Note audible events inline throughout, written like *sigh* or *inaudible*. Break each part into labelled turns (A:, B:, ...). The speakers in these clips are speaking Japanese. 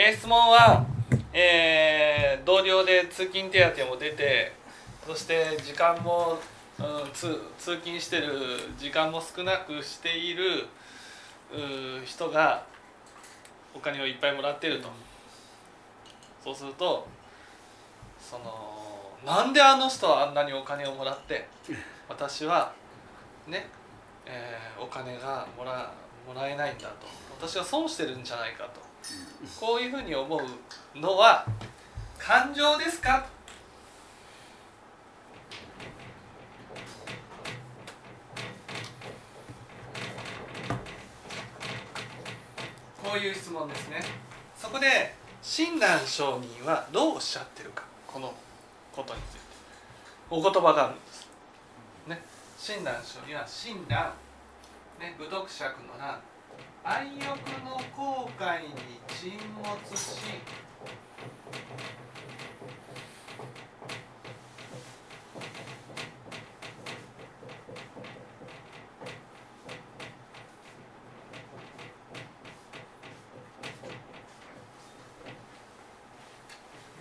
A: えー質問は、えー同僚で通勤手当も出てそして時間も、うん、通通勤してる時間も少なくしている人がお金をいっぱいもらってると。そうするとそのなんであの人はあんなにお金をもらって *laughs* 私はね、えーお金がもらもらえないんだと。私は損してるんじゃないかとこういうふうに思うのは感情ですか？こういう質問ですね。そこで親鸞上人はどうおっしゃってるか？このことについて。お言葉があるんです。ね。親鸞上人は親鸞ね。武徳釈の乱愛欲の後悔に沈没し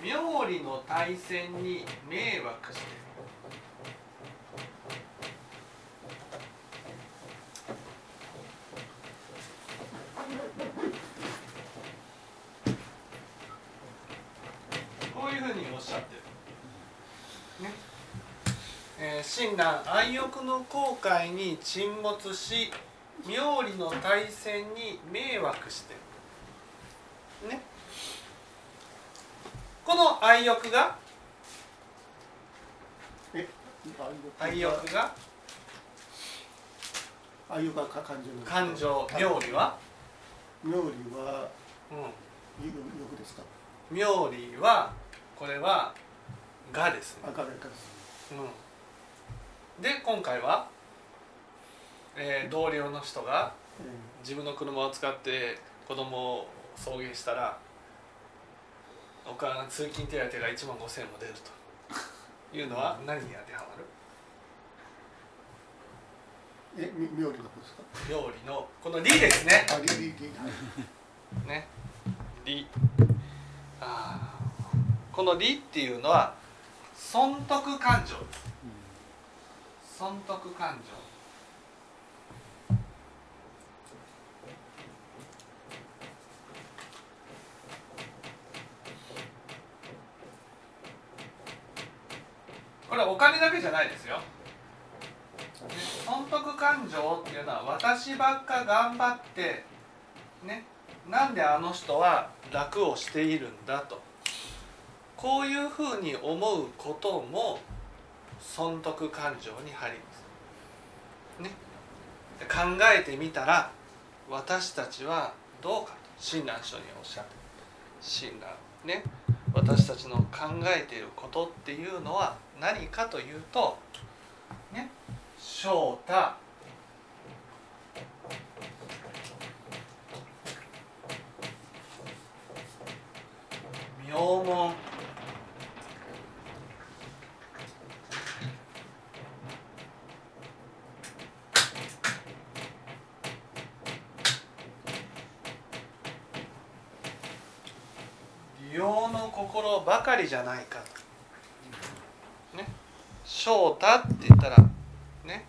A: 妙理の対戦に迷惑しているこういうふうにおっしゃってる。ね。えー、親鸞愛欲の後悔に沈没し妙理の対戦に迷惑してる。ね。この愛欲が
B: え
A: 愛欲が
B: 愛欲がか感情の
A: 感情妙理は、
B: 妙理は
A: うん、
B: 欲欲ですか？
A: 妙理はこれはがですね。
B: 赤がかです
A: うん、で今回は、えー同僚の人が
B: え
A: 自分の車を使って子供を送迎したらお金通勤手当が1万5000円も出ると。いうのは何に当てはまる？
B: ーえみ妙理の方ですか？
A: 妙理のこの「理」ですね。
B: あリリリはい
A: ね。理あー。この「理」っていうのは損得感情。です損得感情。これお金だけじゃないですよ。損得感情っていうのは私ばっか頑張ってねなんであの人は楽をしているんだと。こういうふうに思うことも損得感情に入ります。ね、考えてみたら私たちはどうかと。親鸞書におっしゃって。親鸞。ね。私たちの考えていることっていうのは何かというとね。翔太妙門。利用の心ばかりじゃないかね。翔太って言ったらね。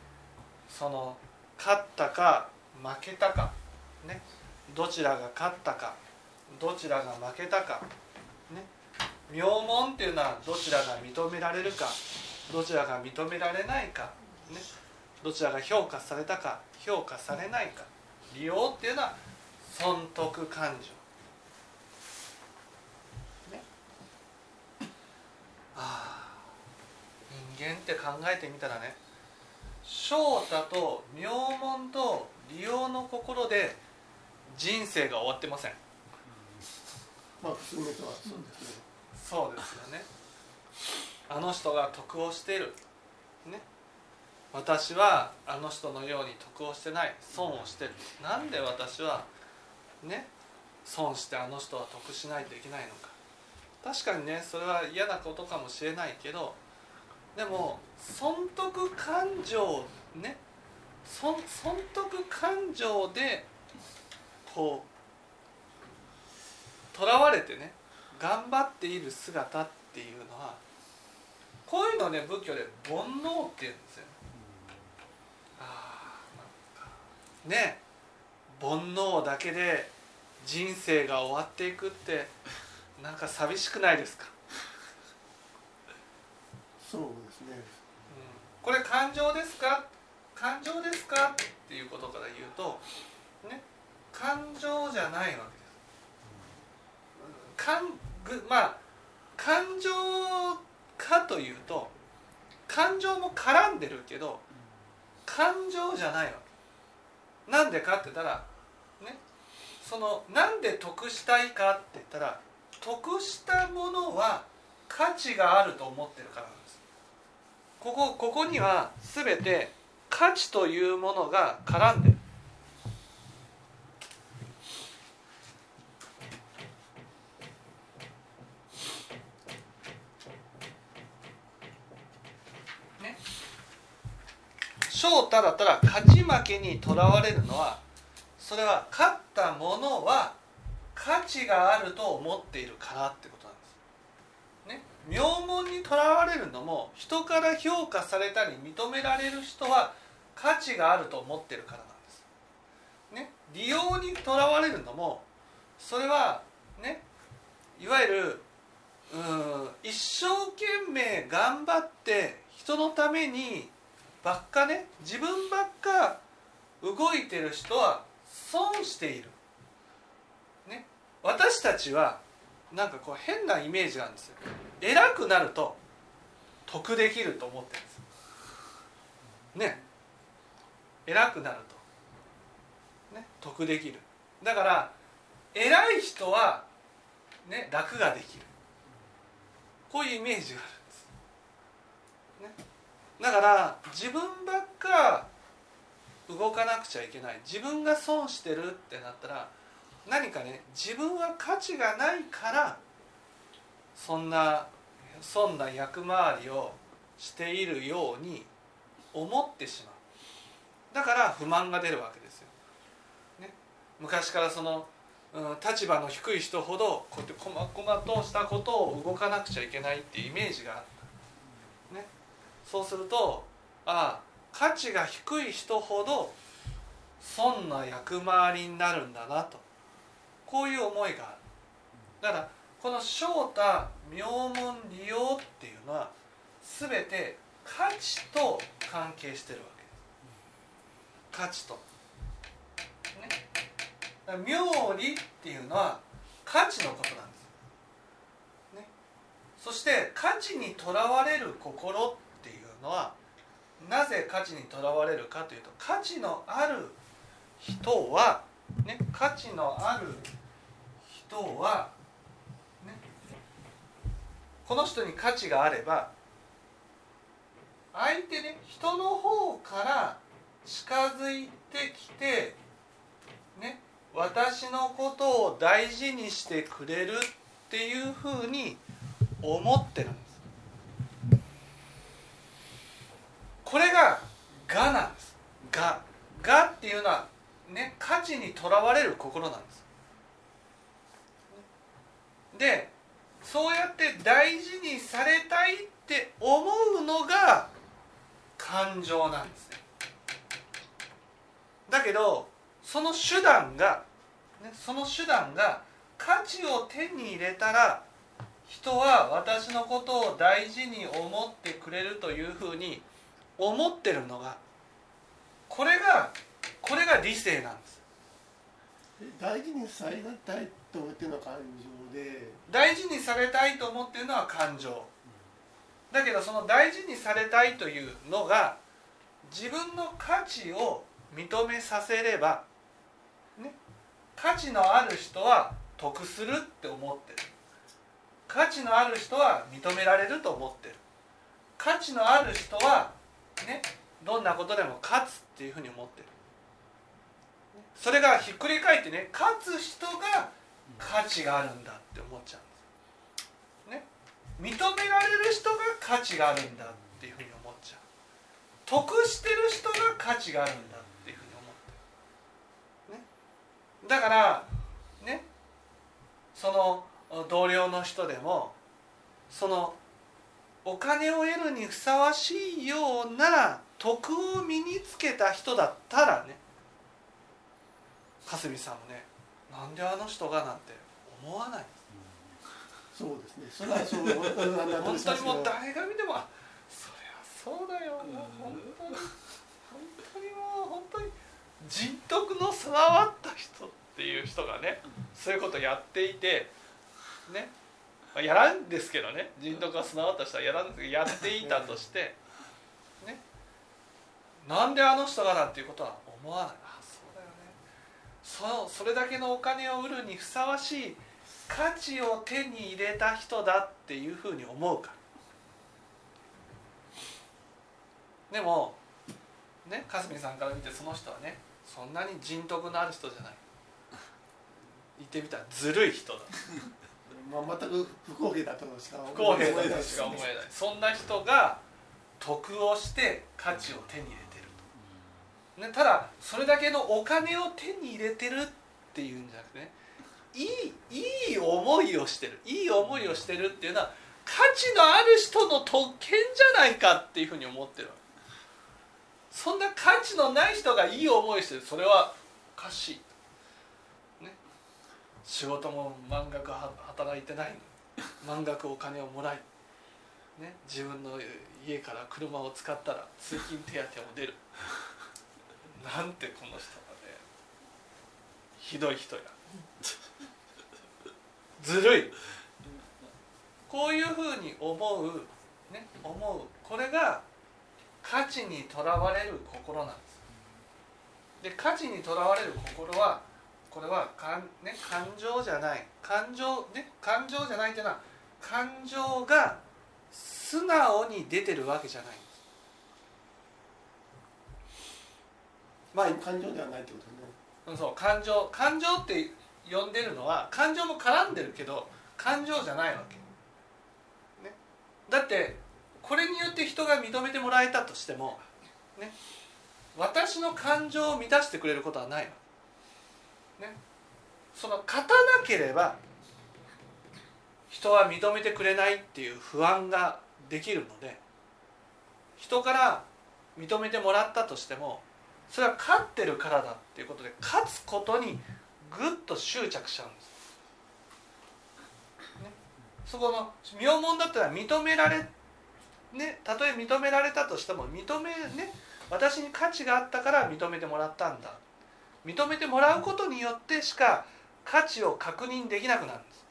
A: その勝ったか負けたか。ね。どちらが勝ったか。どちらが負けたか。ね。名門っていうのはどちらが認められるか。どちらが認められないか。ね。どちらが評価されたか。評価されないか。利用っていうのは損得感情ねああ人間って考えてみたらね翔太と名門と利用の心で人生が終わってません。
B: まあ普通の人はそうですね。
A: そうですよね。あの人が得をしている。ね。私はあの人のように得をしてない。損をしてる。なんで私はね。損してあの人は得しないといけないのか。確かにねそれは嫌なことかもしれないけどでも損得感情ね。損損得感情でこうとらわれてね頑張っている姿っていうのはこういうのをね仏教で煩悩って言うんですよ。ああね煩悩だけで人生が終わっていくってなんか寂しくないですか、
B: そうですね。
A: うん、これ感情ですか？感情ですか？っていうことから言うとね感情じゃないわけです。感ぐまあ感情かというと感情も絡んでるけど感情じゃないわけ。なんでかって言ったらねそのなんで得したいかって言ったら得したものは価値があると思ってるからここここには全て価値というものが絡んでるね翔太だったら勝ち負けにとらわれるのはそれは勝ったものは価値があると思っているからって。名門にとらわれるのも人から評価されたり認められる人は価値があると思ってるからなんです。ね、利用にとらわれるのもそれはねいわゆるうん一生懸命頑張って人のためにばっかね自分ばっか動いてる人は損している。ね、私たちはなんかこう変なイメージがあるんですよ。偉くなると得できる。と思ってるんです。ね。偉くなると、ね、得できる。だから偉い人は、ね、楽ができる。こういうイメージがあるんです、ね、だから自分ばっか動かなくちゃいけない。自分が損してるってなったら何かね自分は価値がないからそんなそんな役回りをしているように思ってしまうだから不満が出るわけですよ。ね、昔からその、うん、立場の低い人ほどこうやって細々としたことを動かなくちゃいけないっていうイメージがあった。ね、そうするとああ価値が低い人ほど損な役回りになるんだなとこういう思いがある。だからこの翔太名門利用っていうのは全て価値と関係してるわけです。価値と。ね、妙理っていうのは価値のことなんです。ね、そして価値にとらわれる心っていうのはなぜ価値にとらわれるかというと価値のある人は、ね、価値のある人は、ね、この人に価値があれば相手ね人の方から近づいてきてね私のことを大事にしてくれるっていうふうに思ってるんです。これが「我」なんです「我」「我」っていうのはね価値にとらわれる心なんです。でそうやって大事にされたいって思うのが感情なんですね。だけどその手段が、ね、その手段が価値を手に入れたら人は私のことを大事に思ってくれるというふうに思ってるのがこれがこれが理性なんです。
B: 大事にされたいと思ってるのは感情で。
A: 大事にされたいと思ってるのは感情。だけどその大事にされたいというのが自分の価値を認めさせれば、ね、価値のある人は得するって思ってる。価値のある人は認められると思ってる。価値のある人はねどんなことでも勝つっていうふうに思ってるそれがひっくり返ってね勝つ人が価値があるんだって思っちゃうんですね。認められる人が価値があるんだっていうふうに思っちゃう。得してる人が価値があるんだっていうふうに思って、ね、だからね。その同僚の人でもそのお金を得るにふさわしいような徳を身につけた人だったらねかすみさんもねなんであの人がなんて思わない。
B: そうですね。それはそう本
A: 本当にもう誰が見てもあそりゃそうだよもう本当に本当にもう本当に人徳の備わった人っていう人がねそういうことやっていてね。まあやらんですけどね。人徳が備わった人はやらんですけどやっていたとしてね。なんであの人がなんていうことは思わないそそれだけのお金を売るにふさわしい価値を手に入れた人だっていうふうに思うから。でもねかすみさんから見てその人はねそんなに人徳のある人じゃない。言ってみたらずるい人だ。*laughs*
B: まあ、全く不公平だとしか
A: 不公平だとしか思えない。そんな人が得をして価値を手に入れてると、ね、ただそれだけのお金を手に入れてるっていうんじゃなくてねいいいい思いをしてる。いい思いをしてるっていうのは価値のある人の特権じゃないかっていうふうに思ってるそんな価値のない人がいい思いしてる。それはおかしい、ね、仕事も満額働いてない。満額お金をもらい、ね、自分の家から車を使ったら通勤手当も出る。なんてこの人がねひどい人や。ずるい。こういうふうに思うね思う。これが価値にとらわれる心なんです。で価値にとらわれる心はこれはかん、ね、感情じゃない。感情ね感情じゃないっていうのは感情が素直に出てるわけじゃないんです。
B: まあ感情ではないってことね。
A: そう。感情感情って呼んでるのは感情も絡んでるけど感情じゃないわけ、ね、だってこれによって人が認めてもらえたとしてもね。私の感情を満たしてくれることはないわ。ね。その勝たなければ人は認めてくれないっていう不安ができるので人から認めてもらったとしてもそれは勝ってるからだっていうことで勝つことにぐっと執着しちゃうんです、ね、そこの名門だったら認められねたとえ認められたとしても認めね私に価値があったから認めてもらったんだ。認めてもらうことによってしか価値を確認できなくなるんです。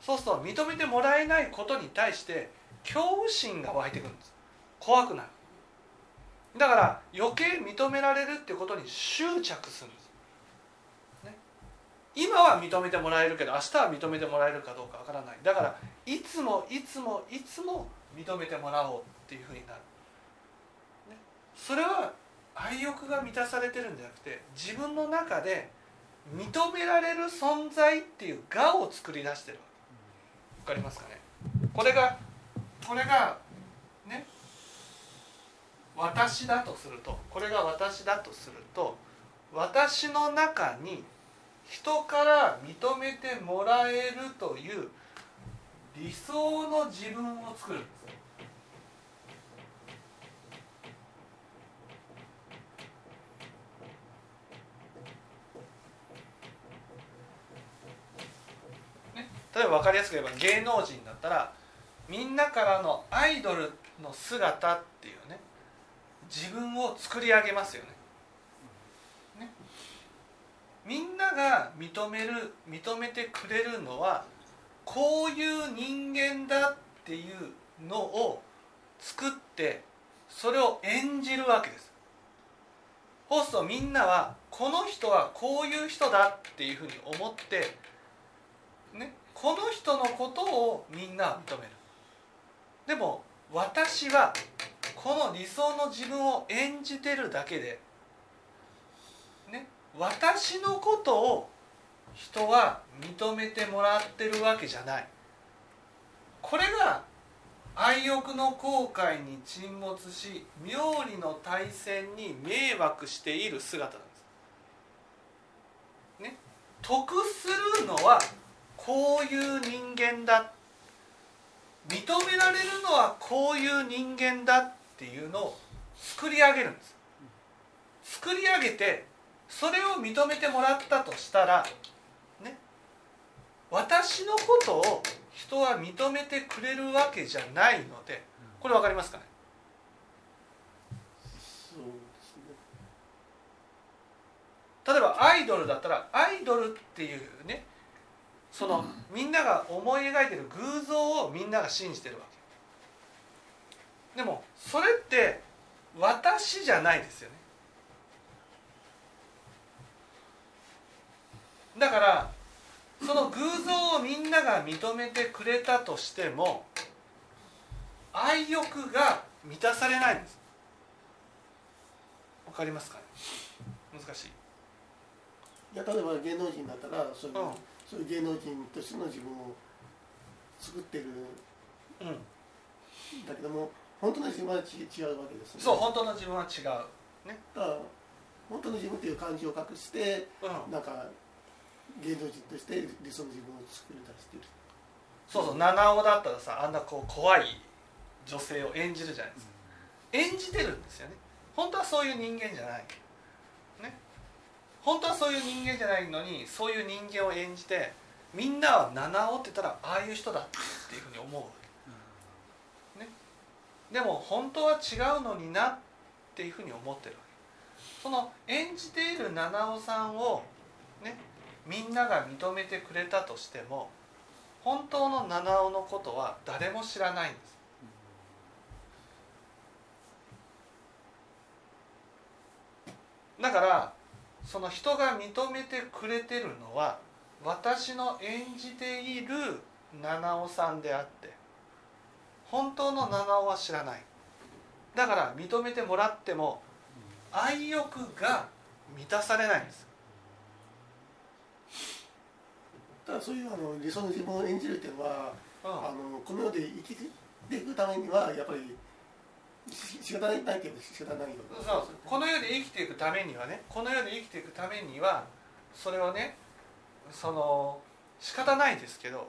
A: そうすると認めてもらえないことに対して恐怖心が湧いてくるんです。怖くなる。だから余計認められるってことに執着する。す、ね、今は認めてもらえるけど明日は認めてもらえるかどうかわからない。だからいつもいつもいつも認めてもらおうっていうふうになる、ね、それは愛欲が満たされてるんじゃなくて自分の中で認められる存在っていう我を作り出してるわかりますかね？これがこれが私だとするとこれが私だとすると私の中に人から認めてもらえるという理想の自分を作る。んですね例えば分かりやすく言えば芸能人だったらみんなからのアイドルの姿っていうね自分を作り上げますよね。ね。みんなが認める認めてくれるのはこういう人間だっていうのを作ってそれを演じるわけです。そうするとみんなはこの人はこういう人だっていうふうに思ってね。この人のことをみんなは認める。でも私はこの理想の自分を演じてるだけでね私のことを人は認めてもらってるわけじゃない。これが愛欲の後悔に沈没し妙理の対戦に迷惑している姿なんです。ね、得するのはこういう人間だ。認められるのはこういう人間だ。っていうのを作り上げるんです。作り上げてそれを認めてもらったとしたらね私のことを人は認めてくれるわけじゃないのでこれ分かりますか
B: ね。
A: 例えばアイドルだったらアイドルっていうねそのみんなが思い描いてる偶像をみんなが信じてるわけでもそれって私じゃないですよね。だからその偶像をみんなが認めてくれたとしても愛欲が満たされないんです。わかりますかね？難しい。
B: いや例えば芸能人だったらそういう,、
A: うん。
B: そういう芸能人としての自分を作ってる
A: うん。
B: だけども本当の自分はち違うわけですね。
A: そう本当の自分は違う、
B: だから本当の自分っていう感じを隠して
A: うん、
B: なんか芸能人として理想の自分を作り出している。
A: そうそう七尾だったらさあんなこう怖い女性を演じるじゃないですか。演じてるんですよね。本当はそういう人間じゃないね。本当はそういう人間じゃないのにそういう人間を演じてみんなは七尾って言ったらああいう人だっていうふうに思うねでも本当は違うのになっていうふうに思ってるわけ。その演じている七尾さんをねみんなが認めてくれたとしても本当の七尾のことは誰も知らないんです。だからその人が認めてくれてるのは私の演じている七尾さんであって本当の七尾は知らない。だから認めてもらっても愛欲が満たされないんです。
B: ただそういうあの理想の自分を演じるっていうのは、
A: うん。
B: あのこの世で生きていくためにはやっぱりし仕方ないないけど仕方ないよ
A: そうこの世で生きていくためにはねこの世で生きていくためにはそれをねその仕方ないですけど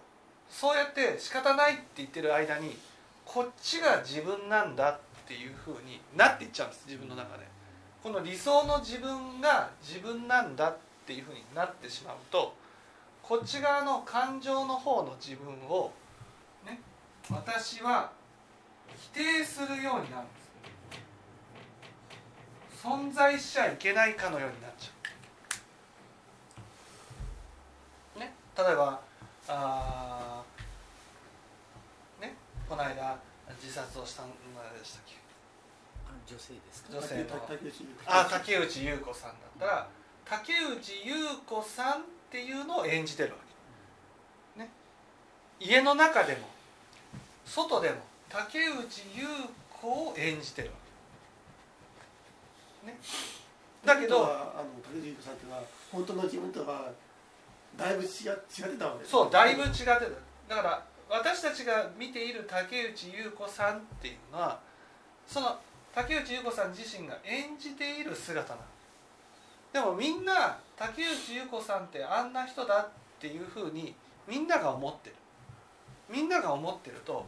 A: そうやって仕方ないって言ってる間にこっちが自分なんだっていうふうになっていっちゃうんです自分の中でこの理想の自分が自分なんだっていうふうになってしまうとこっち側の感情の方の自分をね私は否定するようになるんです存在しちゃいけないかのようになっちゃう。ね、例えばあこの間自殺をしたのでしたっけ？
C: あ女性ですか？
A: 女性の。
B: 竹内
A: あ竹内優子さんだったら竹内優子さんっていうのを演じてるわけ、ね、家の中でも外でも竹内優子を演じてるわけ、ね、だけど
B: はあの竹内優子さんっていうのは本当の自分とはだいぶ違違ってたわけです
A: そうだいぶ違ってた。だから私たちが見ている竹内優子さんっていうのはその竹内優子さん自身が演じている姿なの。でもみんな竹内優子さんってあんな人だっていうふうにみんなが思ってる。みんなが思ってると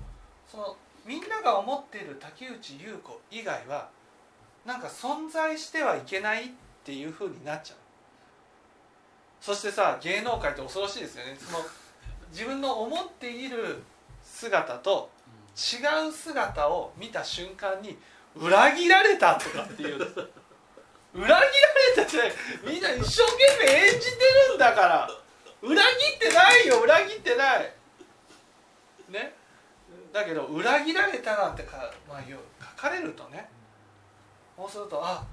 A: そのみんなが思っている竹内優子以外はなんか存在してはいけないっていうふうになっちゃう。そしてさ芸能界って恐ろしいですよね。その自分の思っている姿と違う姿を見た瞬間に裏切られたとかっていう。裏切られたってみんな一生懸命演じてるんだから。裏切ってないよ裏切ってない。ね。だけど裏切られたなんてか、まあ、書かれるとね。そうするとあ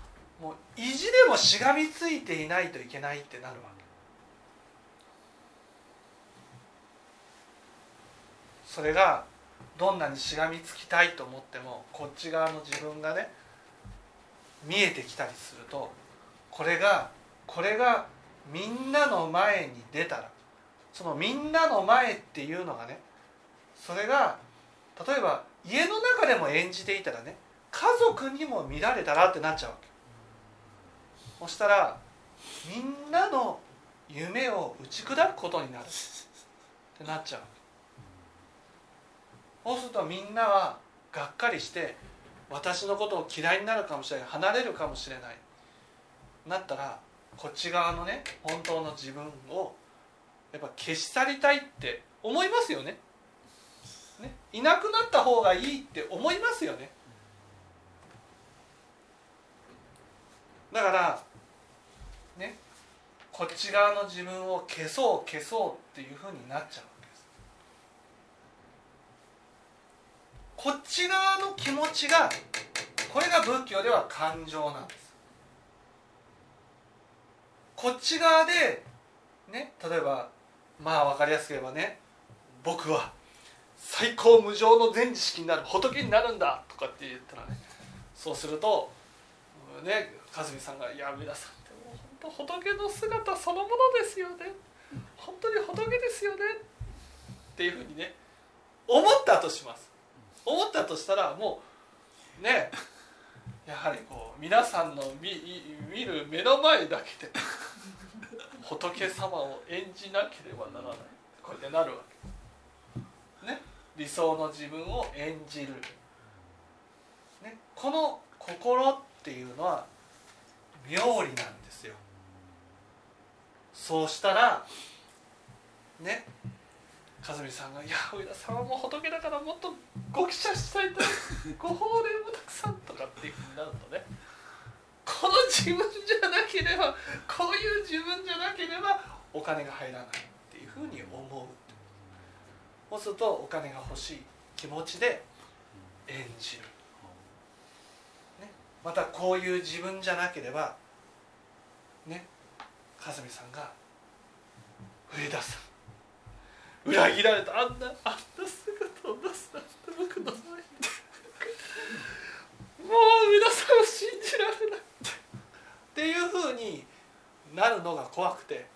A: もう意地でもしがみついていないといけないってなるわけそれがどんなにしがみつきたいと思ってもこっち側の自分がね見えてきたりするとこれがこれがみんなの前に出たらそのみんなの前っていうのがねそれが例えば家の中でも演じていたらね家族にも見られたらってなっちゃうわけ。そしたらみんなの夢を打ち砕くことになるってなっちゃうわけ。そうするとみんなはがっかりして私のことを嫌いになるかもしれない離れるかもしれない。なったらこっち側のね本当の自分をやっぱ消し去りたいって思いますよね。ねいなくなった方がいいって思いますよね。だからねこっち側の自分を消そう消そうっていうふうになっちゃうわけですこっち側の気持ちがこれが仏教では感情なんです。こっち側でね例えばまあ分かりやすく言えばね僕は最高無上の全知識になる仏になるんだとかって言ったらねそうするとねかずみさんが「いや皆さんってもう本当仏の姿そのものですよね。本当に仏ですよね」っていうふうにね思ったとします。思ったとしたらもうねやはりこう皆さんの見見る目の前だけで仏様を演じなければならない。これでなるわけ。ね理想の自分を演じる、ね、この心っていうのは妙理なんですよ。そうしたらね和美さんが「いや上田さんはもう仏だからもっとご記者したいとご法令もたくさん」とかっていうふうになるとねこの自分じゃなければこういう自分じゃなければお金が入らないっていうふうに思う。そうするとお金が欲しい気持ちで演じる、ね、またこういう自分じゃなければね和美さんが「上田さん。裏切られた。あんなあんな姿を出すなんて僕の前に。もう皆さんを信じられないっていうふうになるのが怖くて、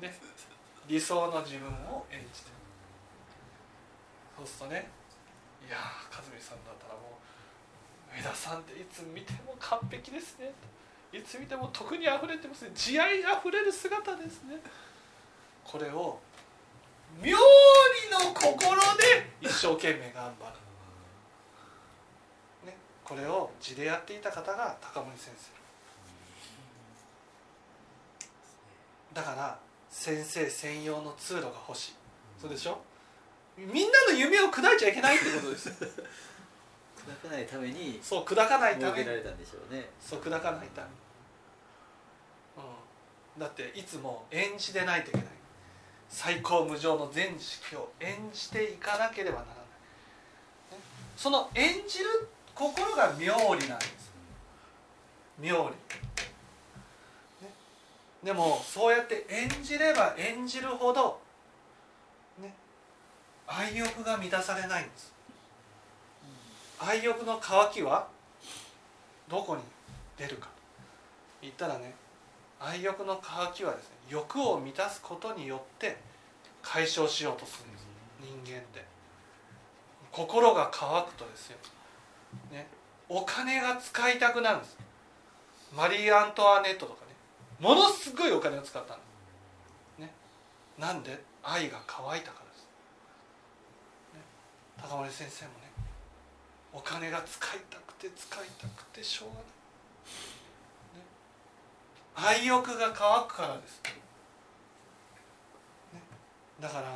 A: ね、理想の自分を演じて。そうするとね。いや和美さんだったらもう上田さんっていつ見ても完璧ですね。いつ見ても徳にあふれてますね。慈愛あふれる姿ですね。これを妙理の心で一生懸命頑張る、ね、これを字でやっていた方が高森先生。だから先生専用の通路が欲しい。そうでしょ？みんなの夢を砕いちゃいけないってことですよ。*laughs*
C: 砕かないために
A: そう砕かないために。
C: 設けられたんでしょうね。
A: そう砕かないために、うん、だっていつも演じでないといけない最高無上の全知識を演じていかなければならない、ねその演じる心が妙理なんです。妙理、ね、でもそうやって演じれば演じるほどね愛欲が満たされないんです。愛欲の渇きはどこに出るか。言ったらね愛欲の渇きはですね欲を満たすことによって解消しようとするんです。人間って。心が渇くとですよ、ね、お金が使いたくなるんです。マリー・アントワネットとかね。ものすごいお金を使ったの、ね、なんで？愛が乾いたからです、ね、高森先生もね。お金が使いたくて使いたくてしょうがない、ね、愛欲が乾くからです、ね、だから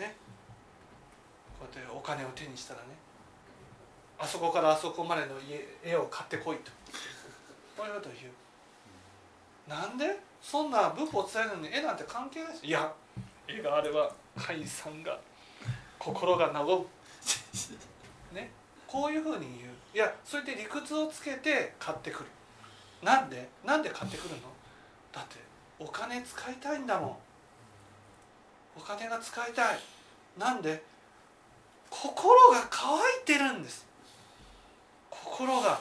A: ね。こうやってお金を手にしたらね。あそこからあそこまでの家絵を買ってこいと。こういうことを言う。なんで？そんな仏法を伝えるのに絵なんて関係ないですいや絵があれば甲斐さんが心が和むね。こういうふうに言う。いやそれで理屈をつけて買ってくるなんで？なんで買ってくるの？だってお金使いたいんだもん。お金が使いたい。なんで？心が乾いてるんです。心が。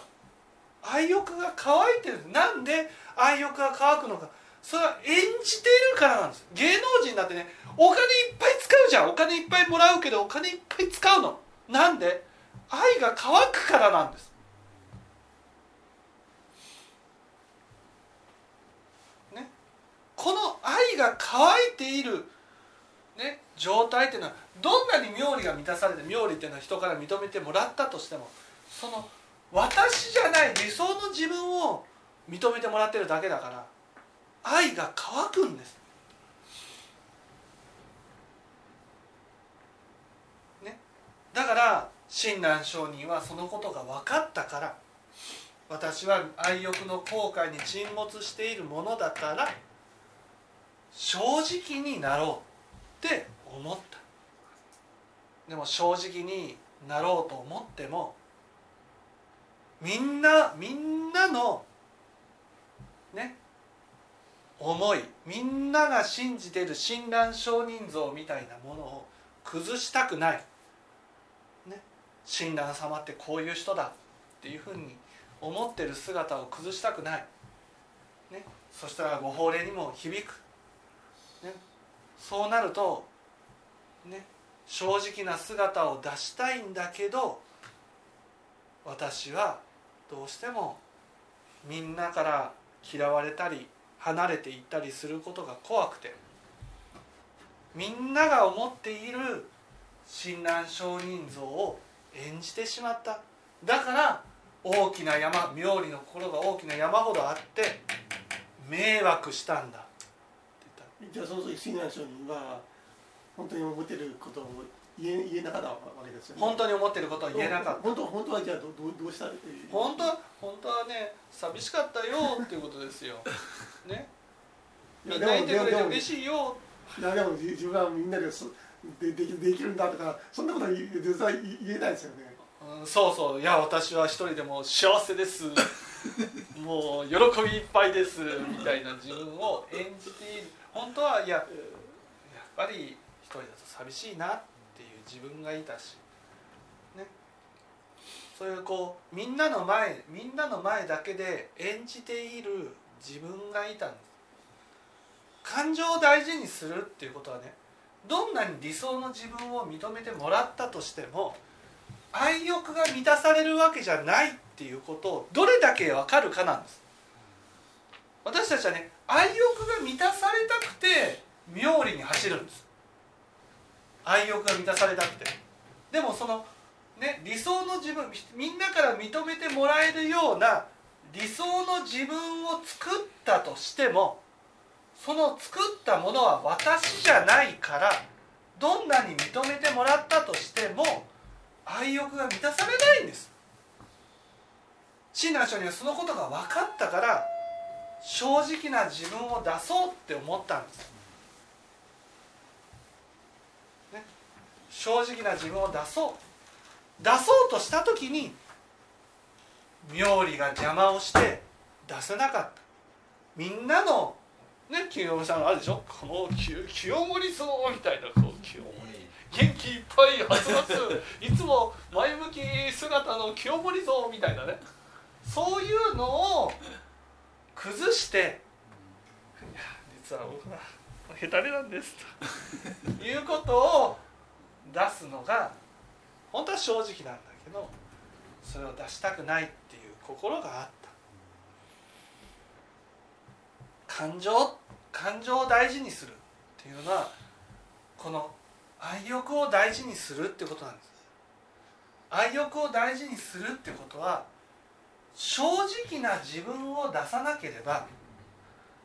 A: 愛欲が乾いてるなんで愛欲が乾くのか。それは演じているからなんです。芸能人だってねお金いっぱい使うじゃん。お金いっぱいもらうけどお金いっぱい使うの。なんで？愛が乾くからなんですねこの愛が乾いているね、状態っていうのはどんなに妙理が満たされて妙理っていうのは人から認めてもらったとしてもその私じゃない理想の自分を認めてもらってるだけだから愛が乾くんです。ね、だから親鸞上人はそのことが分かったから私は愛欲の後悔に沈没しているものだから正直になろうって思った。でも正直になろうと思ってもみんなみんなのね思いみんなが信じてる親鸞上人像みたいなものを崩したくない、ね、親鸞様ってこういう人だっていうふうに思ってる姿を崩したくない、ね、そしたらご法令にも響く、そうなると、ね、正直な姿を出したいんだけど私はどうしてもみんなから嫌われたり離れていったりすることが怖くてみんなが思っている親鸞上人像を演じてしまった。だから大きな山妙理の心が大きな山ほどあって迷惑したんだ。
B: じゃあその時親鸞上人は本当に思ってることを言え言えなかったわけですよね。
A: 本当に思ってることは言えなかった。
B: 本当本当はじゃあどどうどうした
A: 本当は本当はね寂しかったよっていうことですよ。*laughs* ね。みんな言ってくれて嬉しいよ。
B: いやでも自自分はみんなでそでできできるんだとかそんなことは言え実は言言えないですよね。
A: うんそうそう。いや私は一人でも幸せですもう喜びいっぱいです。みたいな自分を演じている本当はいややっぱり一人だと寂しいなっていう自分がいたしね。そういうこうみんなの前みんなの前だけで演じている自分がいたんです。感情を大事にするっていうことはねどんなに理想の自分を認めてもらったとしても愛欲が満たされるわけじゃないっていうことをどれだけ分かるかなんです。私たちはね愛欲が満たされたくて妙理に走るんです。愛欲が満たされたくて。でもそのね理想の自分みんなから認めてもらえるような理想の自分を作ったとしてもその作ったものは私じゃないからどんなに認めてもらったとしても愛欲が満たされないんです。親鸞上人はそのことが分かったから正直な自分を出そうって思ったんです、ね、正直な自分を出そう。出そうとした時に妙理が邪魔をして出せなかった。みんなのね清盛さんあるでしょ。この清清盛像みたいなこう清盛。元気いっぱいはつらついつも前向き姿の清盛像みたいなね。そういうのを崩して「いや実は僕は下手れなんです」と。*laughs* いうことを出すのが本当は正直なんだけどそれを出したくないっていう心があった。感情感情を大事にするっていうのはこの愛欲を大事にするってことなんです。愛欲を大事にするってことは正直な自分を出さなければ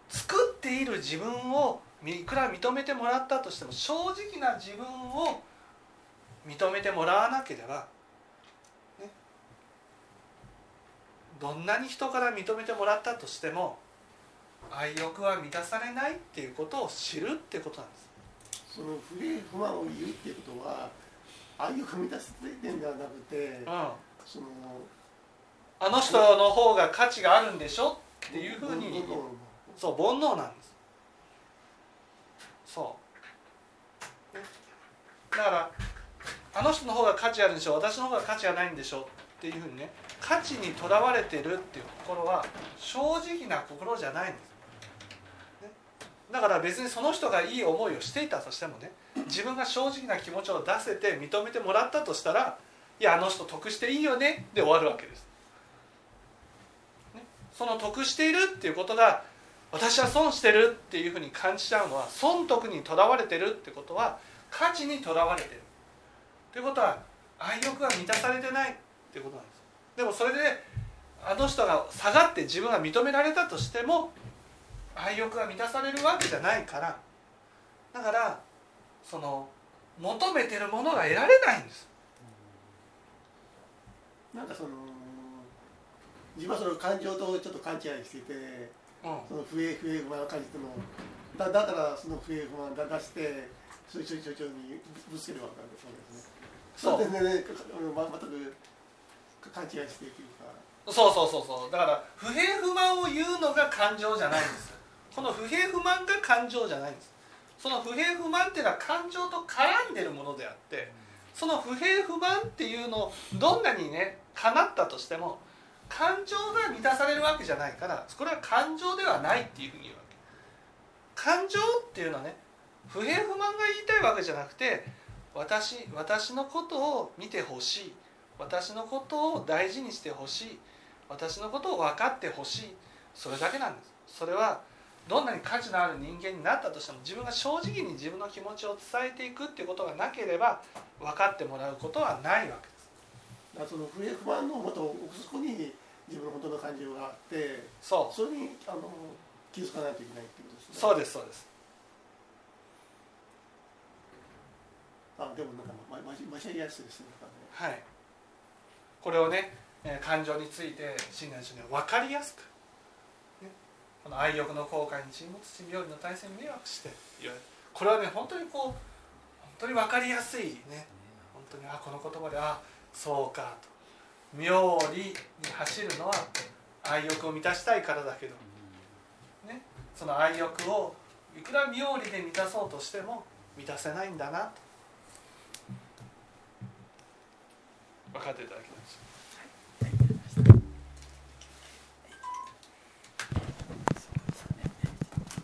A: 作っている自分をいくら認めてもらったとしても正直な自分を認めてもらわなければ、ね、どんなに人から認めてもらったとしても愛欲は満たされないっていうことを知るってことなんです。
B: その不平不満を言うっていうことは愛欲を満たしてるんではなくて
A: うん。
B: その
A: あの人の方が価値があるんでしょっていうふうに。そう煩悩なん。ですそう、だからあの人の方が価値あるん。でしょ私の方が価値がないん。でしょっていうふうにね価値にとらわれてるっていう心は正直な心じゃないん。です、だから別にその人がいい思いをしていたとしてもね自分が正直な気持ちを出せて認めてもらったとしたらいやあの人得していいよねで終わるわけですその得しているっていうことが私は損してるっていうふうに感じちゃうのは損得にとらわれてるってことは価値にとらわれてる。ってことは愛欲が満たされてないってことなんです。でもそれであの人が下がって自分が認められたとしても愛欲が満たされるわけじゃないから。だからその求めてるものが得られないんです。
B: なんかその自分はその感情とちょっと勘違いしていて
A: うん。
B: その不平不平不満を感じてもだだからその不平不満だ出してそういう所長にぶつけるわけですね。
A: そう。
B: それでねま全く勘違いしているというか。
A: そうそうそうそう。だから不平不満を言うのが感情じゃないんです。この不平不満が感情じゃないんです。その不平不満っていうのは感情と絡んでるものであってその不平不満っていうのをどんなにね叶ったとしても感情が満たされるわけじゃないからこれは感情ではないっていうふうに言うわけ。感情っていうのはね不平不満が言いたいわけじゃなくて私私のことを見てほしい。私のことを大事にしてほしい。私のことを分かってほしい。それだけなんです。それはどんなに価値のある人間になったとしても自分が正直に自分の気持ちを伝えていくっていうことがなければ分かってもらうことはないわけ。です
B: だからその不平不満のもと奥底に自分の本当の感情があって
A: そう。
B: それにあの気づかないといけないっていうことですね。
A: そうですそうです。
B: あでもなんかままましゃりやすいですね
A: はい。これをねえー感情について親鸞主には分かりやすく、ね、この愛欲の後悔に沈没し病理の体制に迷惑してこれはね本当にこう本当に分かりやすいね。本当にあこの言葉であそうかと。妙理に走るのは愛欲を満たしたいからだけど、ね、その愛欲をいくら妙理で満たそうとしても満たせないんだなと。分かっていただきたい